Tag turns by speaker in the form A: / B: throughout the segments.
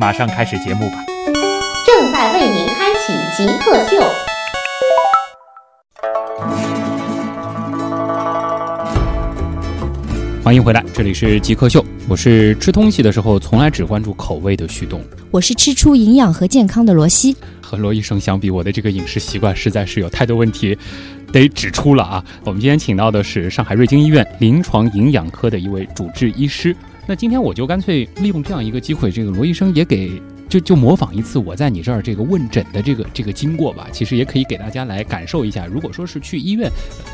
A: 马上开始节目吧。
B: 正在为您开启极客秀。
A: 欢迎回来，这里是极客秀，我是吃东西的时候从来只关注口味的旭东。
C: 我是吃出营养和健康的罗西。
A: 和罗医生相比，我的这个饮食习惯实在是有太多问题，得指出了啊。我们今天请到的是上海瑞金医院临床营养科的一位主治医师。那今天我就干脆利用这样一个机会，这个罗医生也给就就模仿一次我在你这儿这个问诊的这个这个经过吧。其实也可以给大家来感受一下，如果说是去医院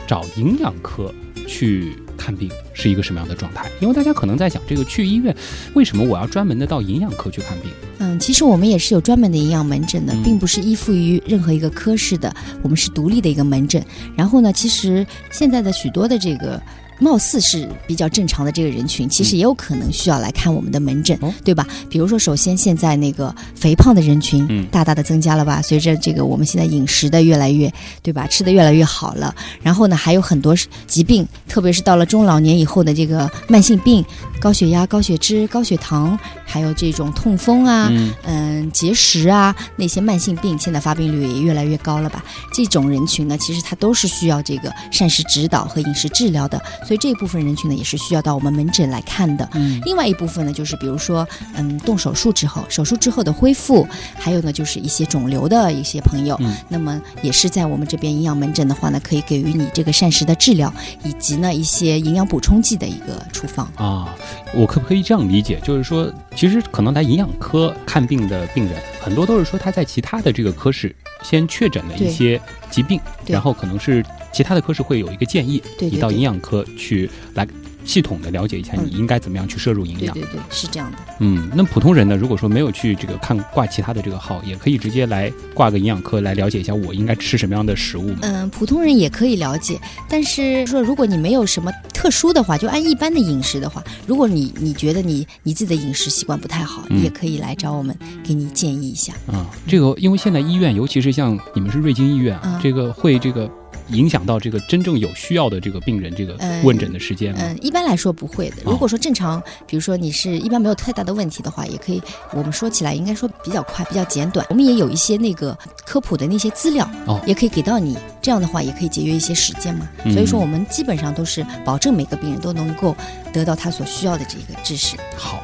A: 找营养科去看病是一个什么样的状态。因为大家可能在想，这个去医院为什么我要专门的到营养科去看病？
C: 嗯，其实我们也是有专门的营养门诊的，
A: 嗯
C: 并不是依附于任何一个科室的，我们是独立的一个门诊。然后呢，其实现在的许多的这个。貌似是比较正常的这个人群，其实也有可能需要来看我们的门诊，
A: 哦
C: 对吧？比如说，首先现在那个肥胖的人群
A: 嗯
C: 大大的增加了吧？随着这个我们现在饮食的越来越，对吧？吃的越来越好了，然后呢，还有很多疾病，特别是到了中老年以后的这个慢性病，高血压、高血脂、高血糖，还有这种痛风啊，
A: 嗯
C: 嗯，结石啊，那些慢性病，现在发病率也越来越高了吧？这种人群呢，其实他都是需要这个膳食指导和饮食治疗的，所以这一部分人群呢，也是需要到我们门诊来看的。
A: 嗯
C: 另外一部分呢，就是比如说，嗯，动手术之后，手术之后的恢复，还有呢，就是一些肿瘤的一些朋友，
A: 嗯
C: 那么也是在我们这边营养门诊的话呢，可以给予你这个膳食的治疗，以及呢一些营养补充剂的一个处方。
A: 啊，我可不可以这样理解？就是说，其实可能来营养科看病的病人，很多都是说他在其他的这个科室先确诊了一些疾病，然后可能是其他的科室会有一个建议，你到营养科去来系统的了解一下
C: 嗯
A: 你应该怎么样去摄入营养。
C: 对对对，是这样的。
A: 嗯，那普通人呢，如果说没有去这个看挂其他的这个号，也可以直接来挂个营养科来了解一下我应该吃什么样的食物。
C: 嗯，普通人也可以了解，但是说如果你没有什么特殊的话，就按一般的饮食的话，如果你你觉得你你自己的饮食习惯不太好，
A: 嗯
C: 你也可以来找我们，给你建议一下。
A: 啊，这个因为现在医院，尤其是像你们是瑞金医院啊，
C: 嗯
A: 这个会这个影响到这个真正有需要的这个病人这个
C: 嗯
A: 问诊的时间吗？
C: 嗯，一般来说不会的。
A: 哦
C: 如果说正常，比如说你是一般没有太大的问题的话，也可以，我们说起来应该说比较快，比较简短。我们也有一些那个科普的那些资料，
A: 哦
C: 也可以给到你。这样的话也可以节约一些时间嘛。
A: 嗯
C: 所以说我们基本上都是保证每个病人都能够得到他所需要的这个知识。
A: 好。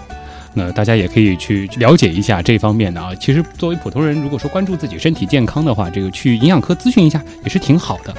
A: 那大家也可以去了解一下这方面的啊。其实作为普通人，如果说关注自己身体健康的话，这个去营养科咨询一下也是挺好的。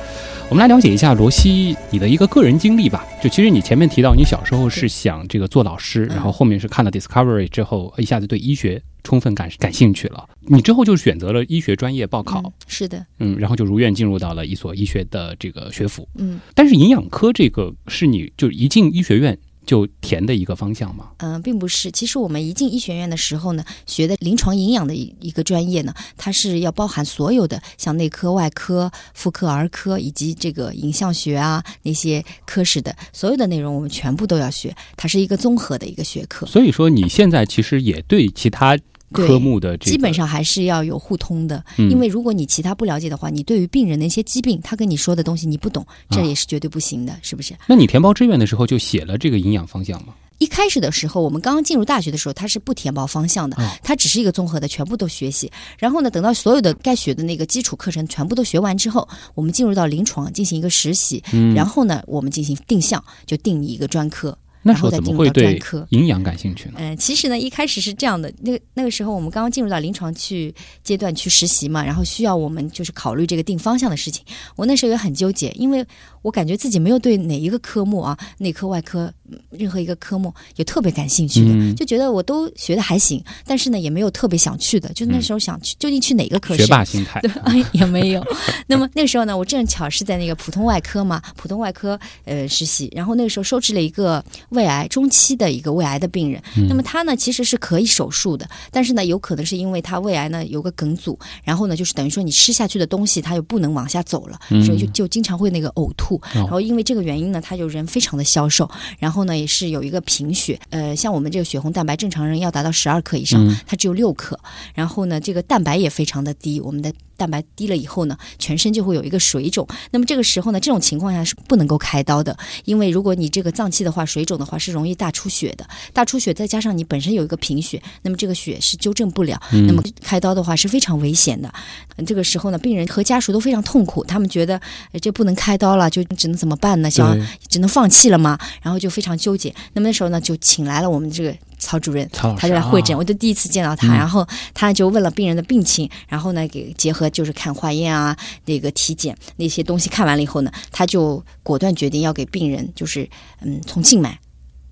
A: 我们来了解一下罗西你的一个个人经历吧。就其实你前面提到你小时候是想这个做老师，
C: 嗯
A: 然后后面是看了 Discovery 之后，一下子对医学充分感感兴趣了。你之后就选择了医学专业报考，
C: 嗯，是的，
A: 嗯，然后就如愿进入到了一所医学的这个学府。
C: 嗯
A: 但是营养科这个是你就一进医学院就填的一个方向吗？
C: 嗯、并不是。其实我们一进医学院的时候呢，学的临床营养的一一个专业呢，它是要包含所有的像内科、外科、妇科、儿科以及这个影像学啊那些科室的所有的内容，我们全部都要学。它是一个综合的一个学科。
A: 所以说你现在其实也对其他科目的这个
C: 基本上还是要有互通的，
A: 嗯
C: 因为如果你其他不了解的话，你对于病人的一些疾病，他跟你说的东西你不懂，这
A: 啊
C: 也是绝对不行的，是不是？
A: 那你填报志愿的时候就写了这个营养方向吗？
C: 一开始的时候，我们刚刚进入大学的时候，它是不填报方向的
A: 哦，
C: 它只是一个综合的，全部都学习。然后呢，等到所有的该学的那个基础课程全部都学完之后，我们进入到临床进行一个实习，
A: 嗯，
C: 然后呢，我们进行定向，就定你一个专科。
A: 那时候怎么会对营养感兴趣呢？
C: 嗯、其实呢，一开始是这样的，那个那个时候我们刚刚进入到临床去阶段去实习嘛，然后需要我们就是考虑这个定方向的事情。我那时候也很纠结，因为我感觉自己没有对哪一个科目啊，内科、外科、嗯任何一个科目也特别感兴趣的，
A: 嗯
C: 就觉得我都学的还行，但是呢也没有特别想去的，就那时候想去、究竟去哪个科室？
A: 学 霸心态
C: 对，哎，也没有。那么那个时候呢，我正巧是在那个普通外科嘛，普通外科呃实习，然后那个时候收治了一个胃癌中期的一个胃癌的病人。那么他呢其实是可以手术的，但是呢有可能是因为他胃癌呢有个梗阻，然后呢就是等于说你吃下去的东西他又不能往下走了，所以就就经常会那个呕吐。然后因为这个原因呢，他就人非常的消瘦，然后呢也是有一个贫血，呃，像我们这个血红蛋白正常人要达到十二克以上，它只有六克，然后呢这个蛋白也非常的低，我们的。蛋白低了以后呢，全身就会有一个水肿。那么这个时候呢，这种情况下是不能够开刀的，因为如果你这个脏器的话，水肿的话是容易大出血的。大出血再加上你本身有一个贫血，那么这个血是纠正不了，那么开刀的话是非常危险的。嗯这个时候呢，病人和家属都非常痛苦，他们觉得呃这不能开刀了，就只能怎么办呢？想只能放弃了吗？然后就非常纠结。那么那时候呢，就请来了我们这个曹主任，
A: 曹
C: 他就来会诊，
A: 啊。
C: 我就第一次见到他，
A: 嗯。
C: 然后他就问了病人的病情，然后呢给结合就是看化验啊，那个体检那些东西看完了以后呢，他就果断决定要给病人就是嗯从静脉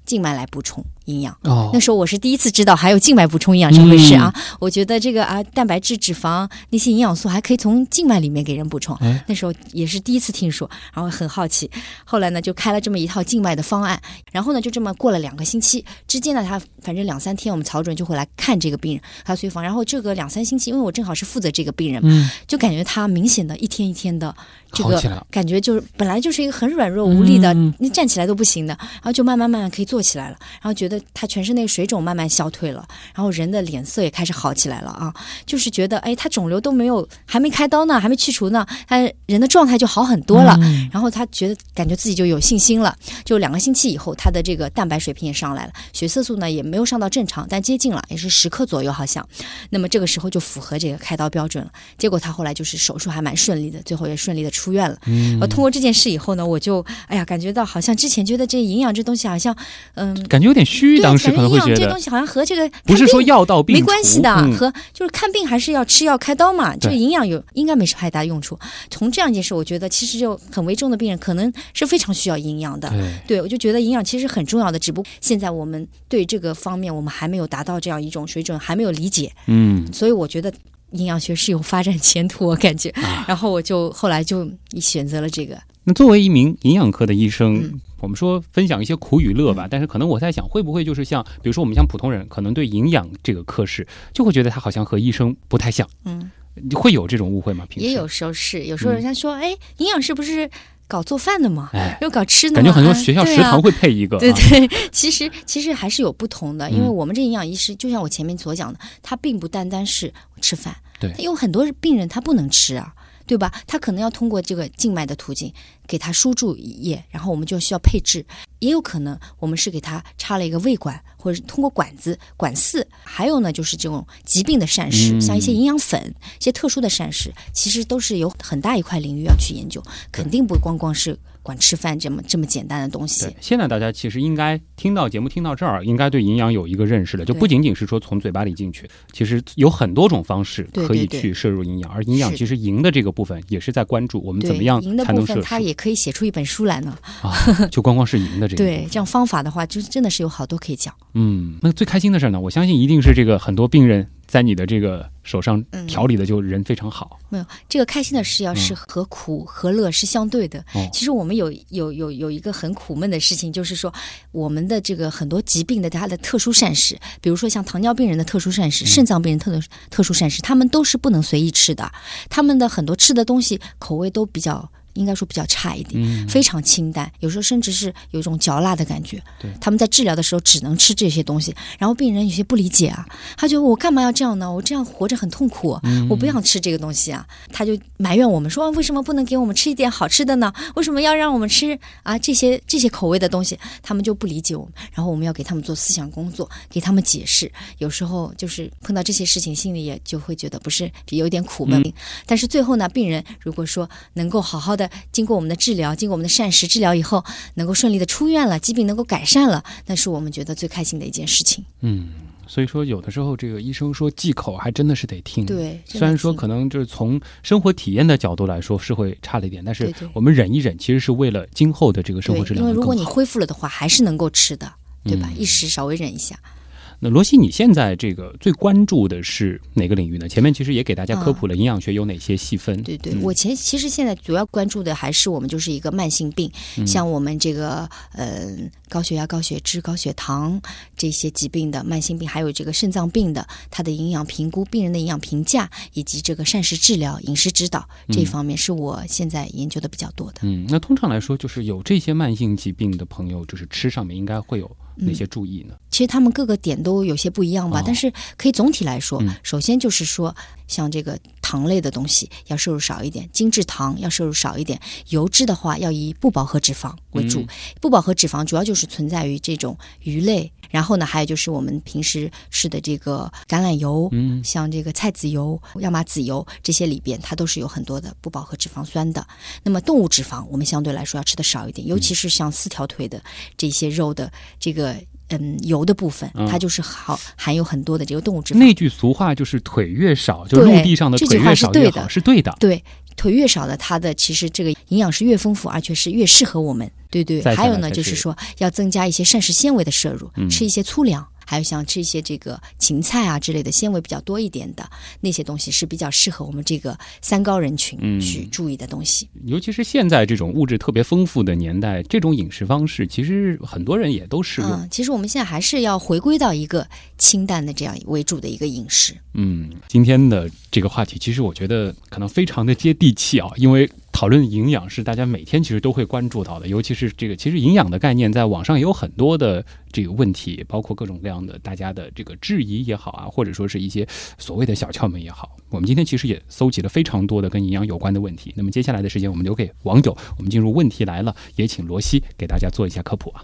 C: 静脉来补充营养。
A: 哦
C: 那时候我是第一次知道还有静脉补充营养这回事啊！我觉得这个啊，蛋白质、脂肪那些营养素还可以从静脉里面给人补充。
A: 哎
C: 那时候也是第一次听说，然后很好奇。后来呢，就开了这么一套静脉的方案，然后呢，就这么过了两个星期之间呢，他反正两三天，我们曹主任就会来看这个病人，他随访。然后这个两三星期，因为我正好是负责这个病人嘛，
A: 嗯
C: 就感觉他明显的一天一天的这个感觉就是本来就是一个很软弱无力的，
A: 嗯
C: 你站起来都不行的，然后就慢慢慢慢可以坐起来了，然后觉得他全身那个水肿慢慢消退了，然后人的脸色也开始好起来了啊，就是觉得哎，他肿瘤都没有还没开刀呢，还没去除呢，他人的状态就好很多了，
A: 嗯
C: 然后他觉得感觉自己就有信心了，就两个星期以后，他的这个蛋白水平也上来了，血色素呢也没有上到正常，但接近了，也是十克左右好像。那么这个时候就符合这个开刀标准了。结果他后来就是手术还蛮顺利的，最后也顺利的出院了。
A: 嗯
C: 呃，通过这件事以后呢，我就哎呀感觉到好像之前觉得这营养这东西好像嗯。
A: 感觉有点虚，
C: 对，
A: 当时
C: 感觉营养
A: 可能会觉得
C: 这东西好像和这个
A: 不是说药到病
C: 没关系的，
A: 嗯
C: 和就是看病还是要吃药开刀嘛。这个营养有应该没什么太大用处。从这样一件事，我觉得其实就很危重的病人可能是非常需要营养的。
A: 对
C: 对，我就觉得营养其实很重要的，只不过现在我们对这个方面我们还没有达到这样一种水准，还没有理解，
A: 嗯
C: 所以我觉得营养学是有发展前途，我感觉。
A: 啊
C: 然后我就后来就选择了这个。
A: 那作为一名营养科的医生，
C: 嗯。
A: 我们说分享一些苦与乐吧，但是可能我在想，会不会就是像，比如说我们像普通人，可能对营养这个科室，就会觉得他好像和医生不太像，
C: 嗯，
A: 会有这种误会吗？平时？
C: 也有时候是，有时候人家说，哎，营养师不是搞做饭的吗？
A: 哎
C: 又搞吃的吗，
A: 感觉很多学校食堂会配一个，
C: 对
A: 啊。
C: 对，其实其实还是有不同的，因为
A: 嗯。
C: 我们这营养医师，就像我前面所讲的，他并不单单是吃饭，
A: 对。
C: 他有很多病人他不能吃啊，对吧？他可能要通过这个静脉的途径给他输注液，然后我们就需要配置，也有可能我们是给他插了一个胃管，或者是通过管子管饲，还有呢就是这种疾病的膳食，
A: 嗯
C: 像一些营养粉、一些特殊的膳食，其实都是有很大一块领域要去研究，肯定不光光是管吃饭这么这么简单的东西。，
A: 现在大家其实应该听到节目听到这儿，应该对营养有一个认识了，就不仅仅是说从嘴巴里进去，其实有很多种方式可以去摄入营养，而营养其实赢的这个部分也是在关注我们，怎么样
C: 赢的部分，
A: 才能摄入
C: 他也可以写出一本书来呢。
A: 啊，就光光是赢的这个。
C: 对，这样方法的话，就是真的是有好多可以讲。
A: 嗯，那最开心的事呢，我相信一定是这个很多病人在你的这个手上
C: 嗯
A: 调理的就人非常好。
C: 没有这个开心的事，要是和苦和乐是相对的。其实我们有有有有一个很苦闷的事情，就是说我们的这个很多疾病的它的特殊膳食，比如说像糖尿病人的特殊膳
A: 嗯
C: 食、肾脏病人特特殊膳食，他们都是不能随意吃的。他们的很多吃的东西口味都比较。应该说比较差一点，
A: 嗯
C: 非常清淡，有时候甚至是有一种嚼蜡的感觉。
A: 对
C: 他们在治疗的时候只能吃这些东西，然后病人有些不理解啊，他觉得我干嘛要这样呢？我这样活着很痛苦，
A: 嗯
C: 我不想吃这个东西啊。他就埋怨我们说，为什么不能给我们吃一点好吃的呢？为什么要让我们吃啊这些这些口味的东西？他们就不理解我们，然后我们要给他们做思想工作，给他们解释。有时候就是碰到这些事情，心里也就会觉得不是有点苦闷。但是最后呢，病人如果说能够好好的经过我们的治疗，经过我们的膳食治疗以后，能够顺利的出院了，疾病能够改善了，那是我们觉得最开心的一件事情。
A: 嗯，所以说，有的时候这个医生说忌口，还真的是得听。，
C: 对，
A: 虽然说可能就是从生活体验的角度来说是会差了一点，但是我们忍一忍，其实是为了今后的这个生活质
C: 量，因为如果你。恢复了的话，还是能够吃的，对吧？
A: 嗯
C: 一时稍微忍一下。
A: 那罗西，你现在这个最关注的是哪个领域呢？前面其实也给大家科普了营养学有哪些细分。
C: 对对，
A: 嗯
C: 我前其实现在主要关注的还是我们就是一个慢性病，
A: 嗯
C: 像我们这个呃高血压、高血脂、高血糖这些疾病的慢性病，还有这个肾脏病的，它的营养评估、病人的营养评价，以及这个膳食治疗、饮食指导这一方面，是我现在研究的比较多的。
A: 嗯，那通常来说，就是有这些慢性疾病的朋友，就是吃上面应该会有哪些注意呢？
C: 其实他们各个点都有些不一样吧，
A: 哦
C: 但是可以总体来说，
A: 嗯
C: 首先就是说，像这个糖类的东西要摄入少一点，精制糖要摄入少一点，油脂的话要以不饱和脂肪为主。
A: 嗯
C: 不饱和脂肪主要就是存在于这种鱼类，然后呢，还有就是我们平时吃的这个橄榄油，
A: 嗯
C: 像这个菜籽油、亚麻籽油这些里边，它都是有很多的不饱和脂肪酸的。那么动物脂肪，我们相对来说要吃的少一点，尤其是像四条腿的这些肉的这个嗯油的部分，
A: 嗯
C: 它就是好含有很多的这个动物脂肪。
A: 那句俗话就是“腿越少，就
C: 对
A: 陆地上的腿越少越
C: 是对的
A: 好”，是对的。
C: 对，腿越少的，它的其实这个营养是越丰富，而且是越适合我们。对对，还有呢，就是是说要增加一些膳食纤维的摄入，
A: 嗯
C: 吃一些粗粮。还有像吃一些这个芹菜啊之类的纤维比较多一点的那些东西是比较适合我们这个三高人群
A: 嗯
C: 去注意的东西。
A: 尤其是现在这种物质特别丰富的年代，这种饮食方式其实很多人也都适用。
C: 嗯，其实我们现在还是要回归到一个清淡的这样为主的一个饮食。
A: 嗯，今天的这个话题，其实我觉得可能非常的接地气啊，因为讨论营养是大家每天其实都会关注到的，尤其是这个，其实营养的概念在网上也有很多的这个问题，包括各种各样的大家的这个质疑也好啊，或者说是一些所谓的小窍门也好。我们今天其实也搜集了非常多的跟营养有关的问题。那么接下来的时间，我们留给网友，我们进入问题来了，也请罗西给大家做一下科普啊。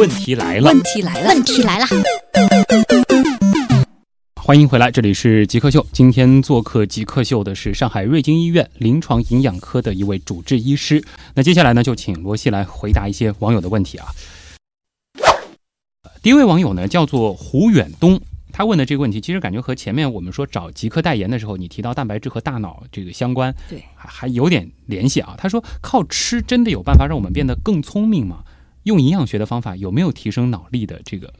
A: 问题来了，
C: 问题来了，
B: 问题来了，
A: 欢迎回来，这里是极客秀。今天做客极客秀的是上海瑞金医院临床营养科的一位主治医师。那接下来呢，就请罗西来回答一些网友的问题啊。第一位网友呢叫做胡远东，他问的这个问题，其实感觉和前面我们说找极客代言的时候，你提到蛋白质和大脑这个相关，
C: 对，
A: 还还有点联系啊。他说，靠吃真的有办法让我们变得更聪明吗？用营养学的方法有没有提升脑力的这个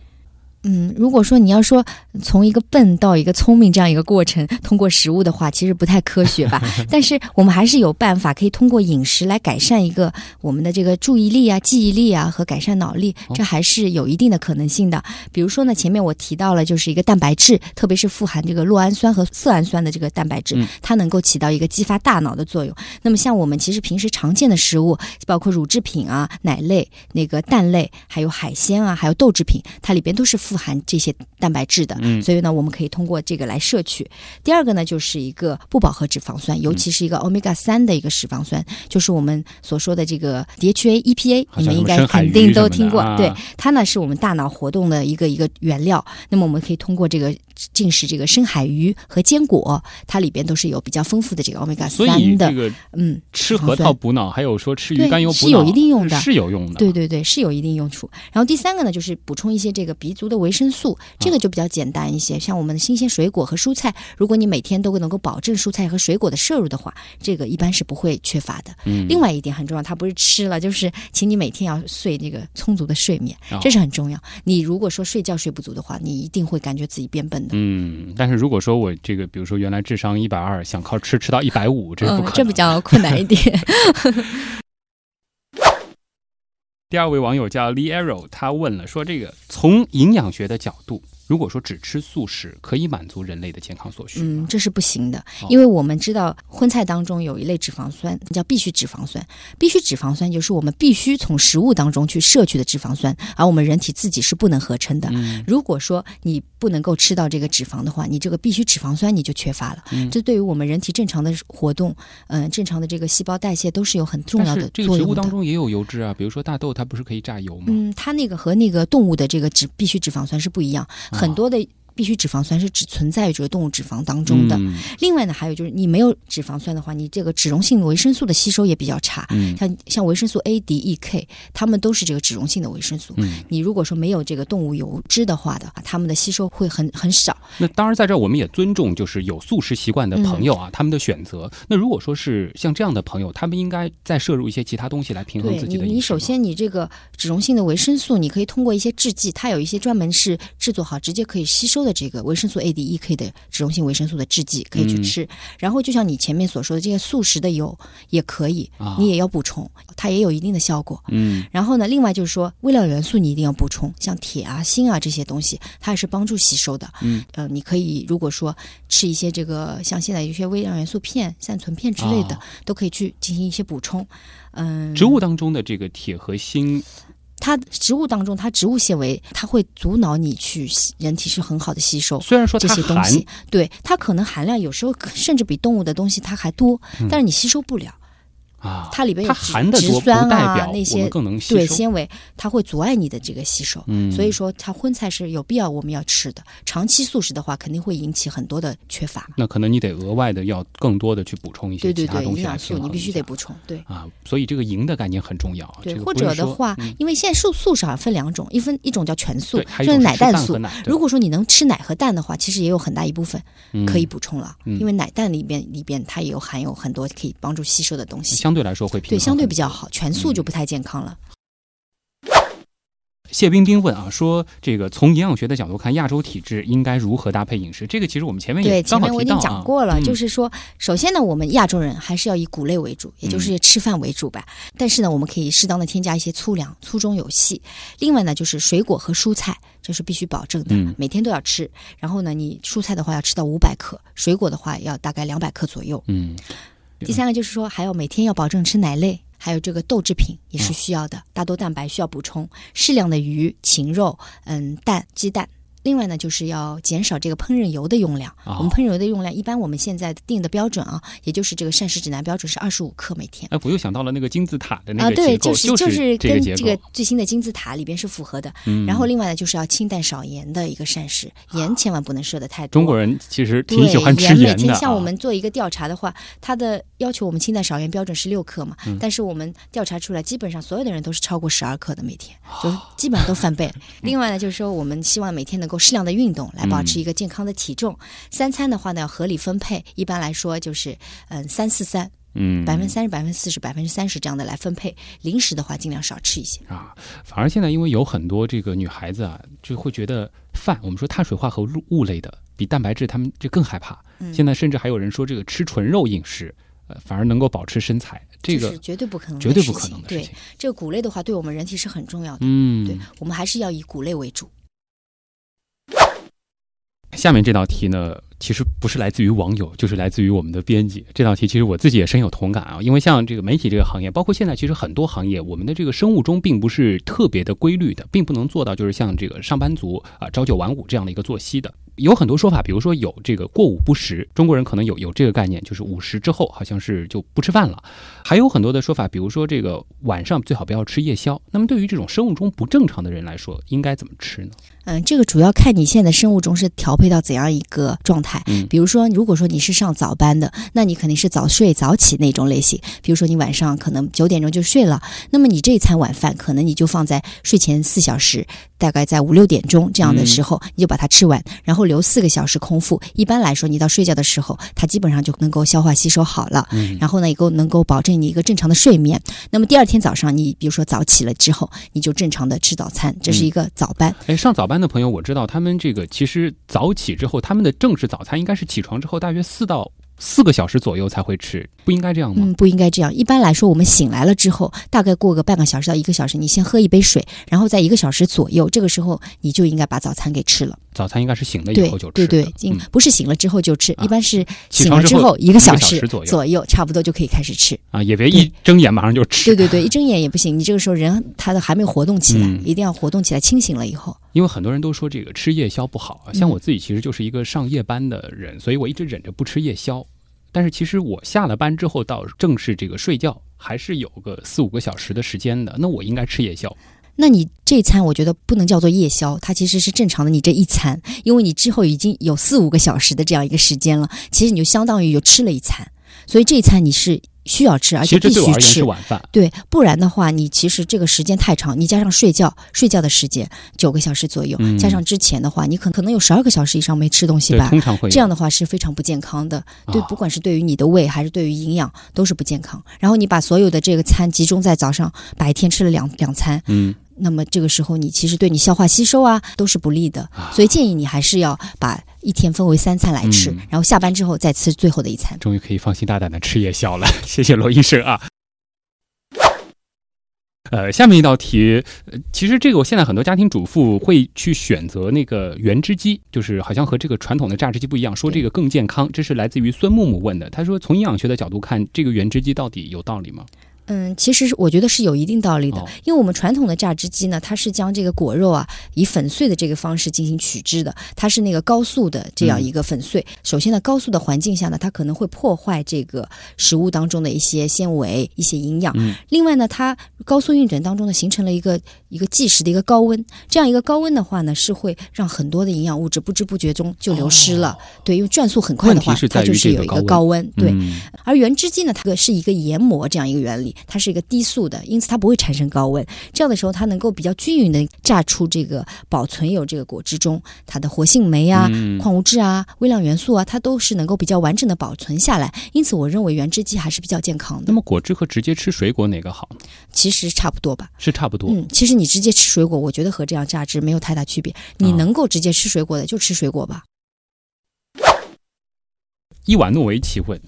C: 嗯，如果说你要说从一个笨到一个聪明这样一个过程，通过食物的话，其实不太科学吧。但是我们还是有办法可以通过饮食来改善一个我们的这个注意力啊、记忆力啊和改善脑力，这还是有一定的可能性的。比如说呢，前面我提到了就是一个蛋白质，特别是富含这个酪氨酸和色氨酸的这个蛋白质，
A: 嗯
C: 它能够起到一个激发大脑的作用。那么像我们其实平时常见的食物，包括乳制品啊、奶类、那个蛋类，还有海鲜啊，还有豆制品，它里边都是富含这些蛋白质的。
A: 嗯
C: 所以呢，我们可以通过这个来摄取。第二个呢，就是一个不饱和脂肪酸，尤其是一个欧米伽三的一个脂肪酸，就是我们所说的这个 DHA、EPA，你们应该肯定都听过。
A: 啊
C: 对，它呢是我们大脑活动的一个一个原料。那么我们可以通过这个进食这个深海鱼和坚果，它里边都是有比较丰富的这个欧米伽
A: 所以
C: 三的
A: 这。个
C: 嗯，
A: 吃核桃补脑，还有说吃鱼肝油补脑，
C: 是有一定用的
A: 是有用的。
C: 对对对，是有一定用处。然后第三个呢，就是补充一些这个鼻足的维生素，这个就比较简单一些。像我们的新鲜水果和蔬菜，如果你每天都能够保证蔬菜和水果的摄入的话，这个一般是不会缺乏的。
A: 嗯，
C: 另外一点很重要，它不是吃了，就是请你每天要睡那个充足的睡眠
A: 哦，
C: 这是很重要。你如果说睡觉睡不足的话，你一定会感觉自己变笨的。
A: 嗯，但是如果说我这个，比如说原来智商一百二，想靠吃吃到一百五，这是不可能、
C: 嗯，这比较困难一点。
A: 第二位网友叫 Liero，他问了说：“这个从营养学的角度，如果说只吃素食，可以满足人类的健康所需？
C: 嗯，这是不行的
A: 哦，
C: 因为我们知道荤菜当中有一类脂肪酸叫必需脂肪酸，必需脂肪酸就是我们必须从食物当中去摄取的脂肪酸，而我们人体自己是不能合成的。
A: 嗯
C: 如果说你不能够吃到这个脂肪的话，你这个必需脂肪酸你就缺乏了。
A: 嗯
C: 这对于我们人体正常的活动，嗯、正常的这个细胞代谢都是有很重要的
A: 但是这个植
C: 作用的。
A: 物当中也有油脂啊，比如说大豆，它不是可以榨油吗？
C: 嗯，它那个和那个动物的这个脂必需脂肪酸是不一样，很多的必需脂肪酸是只存在于这个动物脂肪当中的。
A: 嗯
C: 另外呢，还有就是你没有脂肪酸的话，你这个脂溶性维生素的吸收也比较差。
A: 嗯
C: 像像维生素 A、D、E、K，它们都是这个脂溶性的维生素。
A: 嗯，
C: 你如果说没有这个动物油脂的话的，它们的吸收会很很少。
A: 那当然，在这儿我们也尊重就是有素食习惯的朋友啊，
C: 嗯
A: 他们的选择。那如果说是像这样的朋友，他们应该再摄入一些其他东西来平衡
C: 你，
A: 自己的
C: 你首先你这个脂溶性的维生素，你可以通过一些制剂，它有一些专门是制作好直接可以吸收的这个维生素 A、D、E、K 的脂溶性维生素的制剂可以去
A: 嗯
C: 吃。然后就像你前面所说的这些素食的油也可以，
A: 啊
C: 你也要补充，它也有一定的效果。
A: 嗯
C: 然后呢，另外就是说，微量元素你一定要补充，像铁啊、锌啊这些东西，它也是帮助吸收的。
A: 嗯，
C: 呃，你可以如果说吃一些这个，像现在有些微量元素片、善存片之类的，
A: 啊
C: 都可以去进行一些补充。嗯，
A: 植物当中的这个铁和锌，
C: 它植物当中，它植物纤维，它会阻挠你去吸人体是很好的吸收。
A: 虽然说
C: 这些东西，对它可能含量有时候甚至比动物的东西它还多，但是你吸收不了。
A: 啊，
C: 它里边有
A: 含的多不代表
C: 那些
A: 们更能吸收。
C: 对纤维，它会阻碍你的这个吸收。
A: 嗯
C: 所以说它荤菜是有必要我们要吃的。长期素食的话，肯定会引起很多的缺乏。
A: 那可能你得额外的要更多的去补充一些
C: 对对对，
A: 其他东西来
C: 营养素你必须得补充。对。
A: 啊，所以这个营的概念很重要。
C: 对，
A: 这个
C: 或者的话，
A: 嗯
C: 因为现在素素食好像分两种，一分一种叫全素就是奶蛋素
A: 奶。
C: 如果说你能吃奶和蛋的话，其实也有很大一部分可以
A: 嗯
C: 补充了，
A: 嗯
C: 因为奶蛋里边里边它也有含有很多可以帮助吸收的东西，
A: 相对来说会平
C: 对，相对比较好。全素就不太健康了。
A: 谢冰冰问啊，说这个从营养学的角度看，亚洲体质应该如何搭配饮食？这个其实我们前面
C: 对，
A: 也刚好
C: 前面我已经讲过了，
A: 嗯
C: 就是说，首先呢，我们亚洲人还是要以谷类为主，也就是吃饭为主吧。但是呢，我们可以适当的添加一些粗粮，粗中有细。另外呢，就是水果和蔬菜，这是必须保证的，
A: 嗯
C: 每天都要吃。然后呢，你蔬菜的话要吃到五百克，水果的话要大概两百克左右。
A: 嗯
C: 第三个就是说，还有每天要保证吃奶类，还有这个豆制品也是需要的，大豆蛋白需要补充，适量的鱼、禽肉，嗯，蛋、鸡蛋。另外呢，就是要减少这个烹饪油的用量。
A: 哦
C: 我们烹饪油的用量，一般我们现在定的标准啊，也就是这个膳食指南标准是二十五克每天。
A: 哎，我又想到了那个金字塔的那
C: 啊，对，
A: 个结构，
C: 就是
A: 是
C: 跟。这个最新的金字塔里边是符合的。
A: 嗯
C: 然后另外呢，就是要清淡少盐的一个膳食，盐千万不能摄的太多。
A: 中国人其实挺
C: 对
A: 喜欢吃
C: 盐
A: 的
C: 像我们做一个调查的话，它的要求我们清淡少盐标准是六克嘛，
A: 嗯
C: 但是我们调查出来，基本上所有的人都是超过十二克的每天，就基本上都翻倍。另外呢，就是说我们希望每天能够适量的运动，来保持一个健康的体重。三餐的话呢，要合理分配，一般来说就是嗯三四三，
A: 嗯
C: 百分之三十、百分之四十、百分之三十这样的来分配。零食的话，尽量少吃一些。
A: 啊，反而现在因为有很多这个女孩子啊，就会觉得饭，我们说碳水化合物物类的比蛋白质，她们就更害怕。
C: 嗯
A: 现在甚至还有人说，这个吃纯肉饮食，呃，反而能够保持身材，这个
C: 绝对不可能的
A: 绝对不可能的事情。
C: 这个谷类的话，对我们人体是很重要的。
A: 嗯，
C: 对我们还是要以谷类为主。
A: 下面这道题呢，其实不是来自于网友，就是来自于我们的编辑。这道题其实我自己也深有同感啊，因为像这个媒体这个行业，包括现在其实很多行业，我们的这个生物钟并不是特别的规律的，并不能做到就是像这个上班族啊朝九晚五这样的一个作息的。有很多说法，比如说有这个过午不食，中国人可能有有这个概念，就是午时之后好像是就不吃饭了。还有很多的说法，比如说这个晚上最好不要吃夜宵。那么对于这种生物钟不正常的人来说，应该怎么吃呢？
C: 嗯，这个主要看你现在生物钟是调配到怎样一个状态。
A: 嗯
C: 比如说，如果说你是上早班的，那你肯定是早睡早起那种类型。比如说，你晚上可能九点钟就睡了，那么你这一餐晚饭可能你就放在睡前四小时，大概在五六点钟这样的时候，你就把它吃完，然后留四个小时空腹。一般来说，你到睡觉的时候，它基本上就能够消化吸收好了。
A: 嗯
C: 然后呢，也够能够保证你一个正常的睡眠。那么第二天早上，你比如说早起了之后，你就正常的吃早餐，这是一个早班。
A: 哎，上早班的朋友，我知道他们这个其实早起之后，他们的正式早早餐应该是起床之后大约四到四个小时左右才会吃，不应该这样吗？
C: 嗯，不应该这样。一般来说，我们醒来了之后，大概过个半个小时到一个小时，你先喝一杯水，然后在一个小时左右，这个时候你就应该把早餐给吃了。
A: 早餐应该是醒了以后就吃
C: 对。对
A: 对，
C: 不是醒了之后就吃，
A: 啊
C: 一般是醒了之
A: 后
C: 一个小
A: 时
C: 时
A: 左右
C: 左右，差不多就可以开始吃。
A: 啊，也别一睁眼马上就吃。
C: 对对对，一睁眼也不行，你这个时候人他的还没有活动起来，
A: 嗯
C: 一定要活动起来，清醒了以后。
A: 因为很多人都说这个吃夜宵不好啊，像
C: 嗯
A: 我自己其实就是一个上夜班的人，所以我一直忍着不吃夜宵。但是其实我下了班之后到正式这个睡觉，还是有个四五个小时的时间的。那我应该吃夜宵。
C: 那你这餐我觉得不能叫做夜宵，它其实是正常的你这一餐，因为你之后已经有四五个小时的这样一个时间了，其实你就相当于就吃了一餐，所以这一餐你是需要吃，而且必须吃。
A: 晚饭。
C: 对，不然的话，你其实这个时间太长，你加上睡觉，睡觉的时间九个小时左右，
A: 嗯
C: 加上之前的话，你可可能有十二个小时以上没吃东西，吧。
A: 通常会
C: 这样的话是非常不健康的，对，
A: 啊
C: 不管是对于你的胃还是对于营养都是不健康。然后你把所有的这个餐集中在早上，白天吃了两两餐，
A: 嗯，
C: 那么这个时候你其实对你消化吸收啊都是不利的，
A: 啊
C: 所以建议你还是要把一天分为三餐来吃，
A: 嗯
C: 然后下班之后再吃最后的一餐。
A: 终于可以放心大胆的吃夜宵了，谢谢罗医生啊。呃，下面一道题，呃其实这个我现在很多家庭主妇会去选择那个原汁机，就是好像和这个传统的榨汁机不一样，说这个更健康。这是来自于孙木木问的，他说从营养学的角度看，这个原汁机到底有道理吗？
C: 嗯，其实是我觉得是有一定道理的，
A: 哦
C: 因为我们传统的榨汁机呢，它是将这个果肉啊以粉碎的这个方式进行取汁的，它是那个高速的这样一个粉碎。首先呢，高速的环境下呢，它可能会破坏这个食物当中的一些纤维、一些营养。
A: 嗯
C: 另外呢，它高速运转当中呢，形成了一个一个计时的一个高温，这样一个高温的话呢，是会让很多的营养物质不知不觉中就流失了。对，因为转速很快的话它就是有一个
A: 高温
C: 高温。对，
A: 嗯
C: 而原汁机呢，它是一个研磨这样一个原理，它是一个低速的，因此它不会产生高温。这样的时候，它能够比较均匀的榨出这个保存有这个果汁中它的活性酶啊、
A: 嗯
C: 矿物质啊、微量元素啊，它都是能够比较完整的保存下来。因此，我认为原汁机还是比较健康的。
A: 那么果汁和直接吃水果哪个好？
C: 其实差不多吧。
A: 是差不多。
C: 嗯，其实你直接吃水果，我觉得和这样榨汁没有太大区别。你
A: 啊
C: 能够直接吃水果的，就吃水果吧。
A: 伊瓦诺维奇问，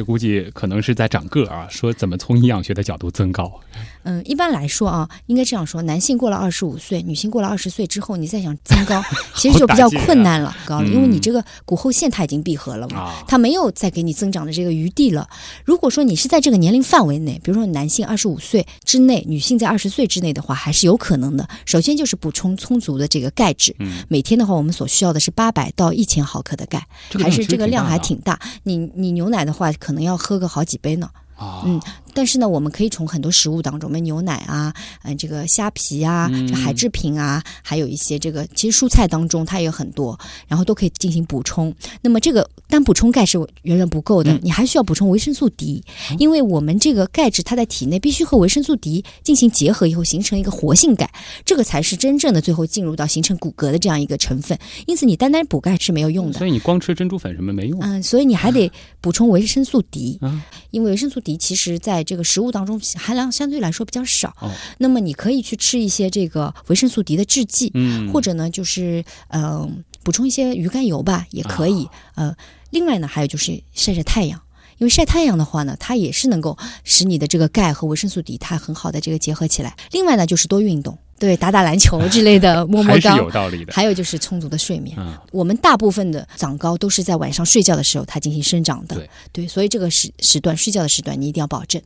A: 这估计可能是在长个儿啊，说怎么从营养学的角度增高？
C: 嗯，一般来说啊，应该这样说：男性过了二十五岁，女性过了二十岁之后，你再想增高，其实就比较困难了，高了，因为你这个骨后线它已经闭合了嘛。
A: 啊，
C: 它没有再给你增长的这个余地了。如果说你是在这个年龄范围内，比如说男性二十五岁之内，女性在二十岁之内的话，还是有可能的。首先就是补充充足的这个钙质，
A: 嗯，
C: 每天的话，我们所需要的是八百到一千毫克的钙，还是
A: 这个量
C: 还挺大。你你牛奶的话，可能要喝个好几杯呢。
A: 啊，
C: 嗯但是呢，我们可以从很多食物当中，我们牛奶啊，嗯、这个虾皮啊，
A: 嗯
C: 这海制品啊，还有一些这个，其实蔬菜当中它也有很多，然后都可以进行补充。那么这个单补充钙是远远不够的，
A: 嗯
C: 你还需要补充维生素 D，、因为我们这个钙质它在体内必须和维生素 D 进行结合以后，形成一个活性钙，这个才是真正的最后进入到形成骨骼的这样一个成分。因此，你单单补钙是没有用的。
A: 所以你光吃珍珠粉什么没用。
C: 嗯，所以你还得 补充维生素 D，、
A: 啊
C: 因为维生素 D 其实在这个食物当中含量相对来说比较少。
A: 哦
C: 那么你可以去吃一些这个维生素 D 的制剂，
A: 嗯，
C: 或者呢就是嗯、呃补充一些鱼肝油吧，也可以。呃，另外呢还有就是晒晒太阳。因为晒太阳的话呢，它也是能够使你的这个钙和维生素 D 它很好的这个结合起来。另外呢，就是多运动，对，打打篮球之类的，摸摸
A: 还是
C: 高。
A: 有道理的。
C: 还有就是充足的睡眠。
A: 嗯，
C: 我们大部分的长高都是在晚上睡觉的时候它进行生长的，
A: 对
C: 所以这个时时段睡觉的时段你一定要保证。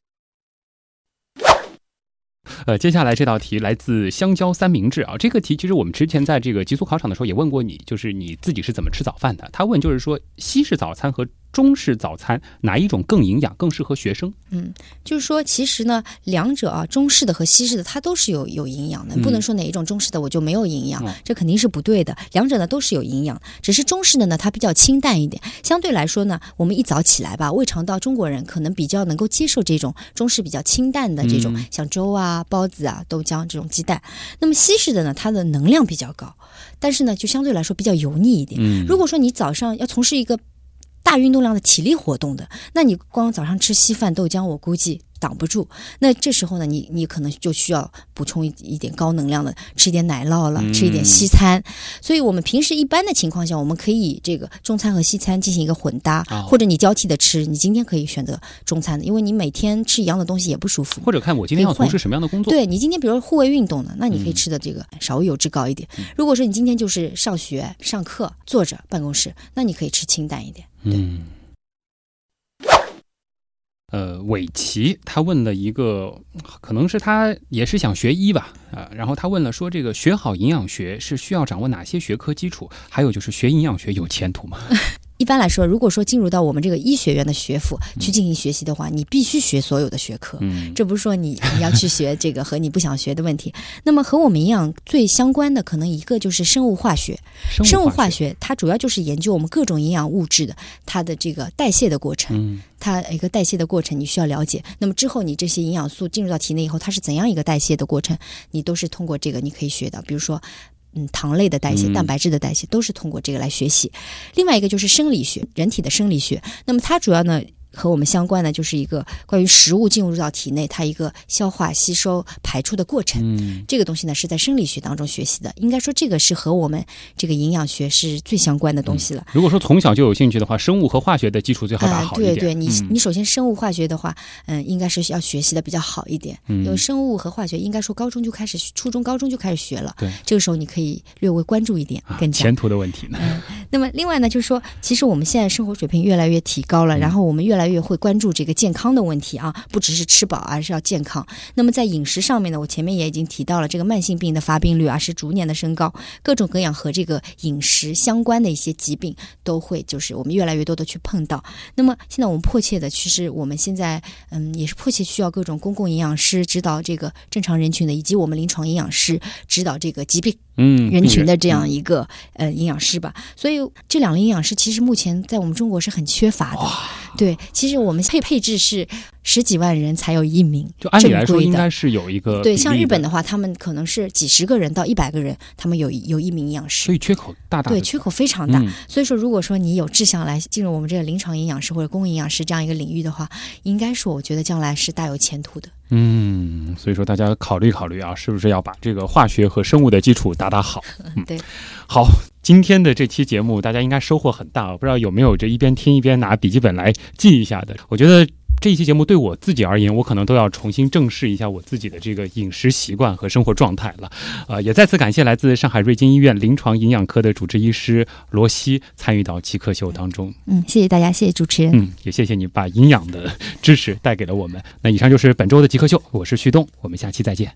A: 呃，接下来这道题来自香蕉三明治啊。这个题其实我们之前在这个极速考场的时候也问过你，就是你自己是怎么吃早饭的？他问就是说西式早餐和中式早餐哪一种更营养、更适合学生？
C: 嗯就是说，其实呢，两者啊，中式的和西式的它都是有有营养的，
A: 嗯
C: 不能说哪一种中式的我就没有营养，
A: 嗯
C: 这肯定是不对的。两者呢都是有营养，只是中式的呢它比较清淡一点，相对来说呢，我们一早起来吧，胃肠道中国人可能比较能够接受这种中式比较清淡的这种，
A: 嗯
C: 像粥啊、包子啊、豆浆这种鸡蛋。那么西式的呢，它的能量比较高，但是呢就相对来说比较油腻一点。
A: 嗯
C: 如果说你早上要从事一个大运动量的体力活动的，那你光早上吃稀饭豆浆，我估计挡不住。那这时候呢，你你可能就需要补充一一点高能量的，吃一点奶酪了，吃一点西餐。所以我们平时一般的情况下，我们可以这个中餐和西餐进行一个混搭，
A: 哦
C: 或者你交替的吃。你今天可以选择中餐的，因为你每天吃一样的东西也不舒服。
A: 或者看我今天要从事什么样的工作。
C: 对你今天比如说户外运动呢，那你可以
A: 嗯
C: 吃的这个稍微油脂高一点。如果说你今天就是上学、上课、坐着办公室，那你可以吃清淡一点。
A: 嗯。呃，韦奇他问了一个，可能是他也是想学医吧，啊、然后他问了说，这个学好营养学是需要掌握哪些学科基础？还有就是学营养学有前途吗？
C: 一般来说，如果说进入到我们这个医学院的学府
A: 嗯
C: 去进行学习的话，你必须学所有的学科。
A: 嗯，
C: 这不是说你你要去学这个和你不想学的问题。那么和我们营养最相关的，可能一个就是生物化学。生物化
A: 学，
C: 学它主要就是研究我们各种营养物质的它的这个代谢的过程。
A: 嗯
C: 它一个代谢的过程你需要了解。那么之后你这些营养素进入到体内以后，它是怎样一个代谢的过程，你都是通过这个你可以学到。比如说。嗯，糖类的代谢、
A: 嗯
C: 蛋白质的代谢都是通过这个来学习。另外一个就是生理学，人体的生理学。那么它主要呢和我们相关的就是一个关于食物进入到体内它一个消化、吸收、排出的过程。
A: 嗯
C: 这个东西呢是在生理学当中学习的，应该说这个是和我们这个营养学是最相关的东西了。
A: 如果说从小就有兴趣的话，生物和化学的基础最好打
C: 啊，
A: 好一点。
C: 对对，你、
A: 嗯
C: 你首先生物化学的话，嗯，应该是要学习的比较好一点，
A: 嗯
C: 因为生物和化学应该说高中就开始，初中、高中就开始学了。
A: 对，
C: 这个时候你可以略微关注一点，
A: 啊
C: 更加。
A: 前途的问题呢？
C: 那么另外呢，就是说，其实我们现在生活水平越来越提高
A: 嗯
C: 了，然后我们越来越会关注这个健康的问题啊，不只是吃饱，而是要健康。那么在饮食上面呢，我前面也已经提到了，这个慢性病的发病率啊是逐年的升高，各种各样和这个饮食相关的一些疾病都会就是我们越来越多的去碰到。那么现在我们迫切的，其实我们现在嗯也是迫切需要各种公共营养师指导这个正常人群的，以及我们临床营养师指导这个疾病
A: 嗯，
C: 人群的这样一个呃营养师吧，所以这两类营养师其实目前在我们中国是很缺乏的。对，其实我们配配置是十几万人才有一名
A: 就按理来说应该是有一个
C: 对，像日本的话，他们可能是几十个人到一百个人，他们有一有一名营养师
A: 所。以缺口大大
C: 对，缺口非常大。
A: 嗯
C: 所以说，如果说你有志向来进入我们这个临床营养师或者公共营养师这样一个领域的话，应该说我觉得将来是大有前途的。
A: 嗯，所以说大家考虑考虑啊，是不是要把这个化学和生物的基础打打好？嗯，
C: 对。
A: 好，今天的这期节目大家应该收获很大，我不知道有没有这一边听一边拿笔记本来记一下的。我觉得。这一期节目对我自己而言，我可能都要重新正视一下我自己的这个饮食习惯和生活状态了。呃，也再次感谢来自上海瑞金医院临床营养科的主治医师罗西参与到极客秀当中。
C: 嗯，谢谢大家，谢谢主持人。
A: 嗯，也谢谢你把营养的知识带给了我们。那以上就是本周的极客秀，我是旭东，我们下期再见。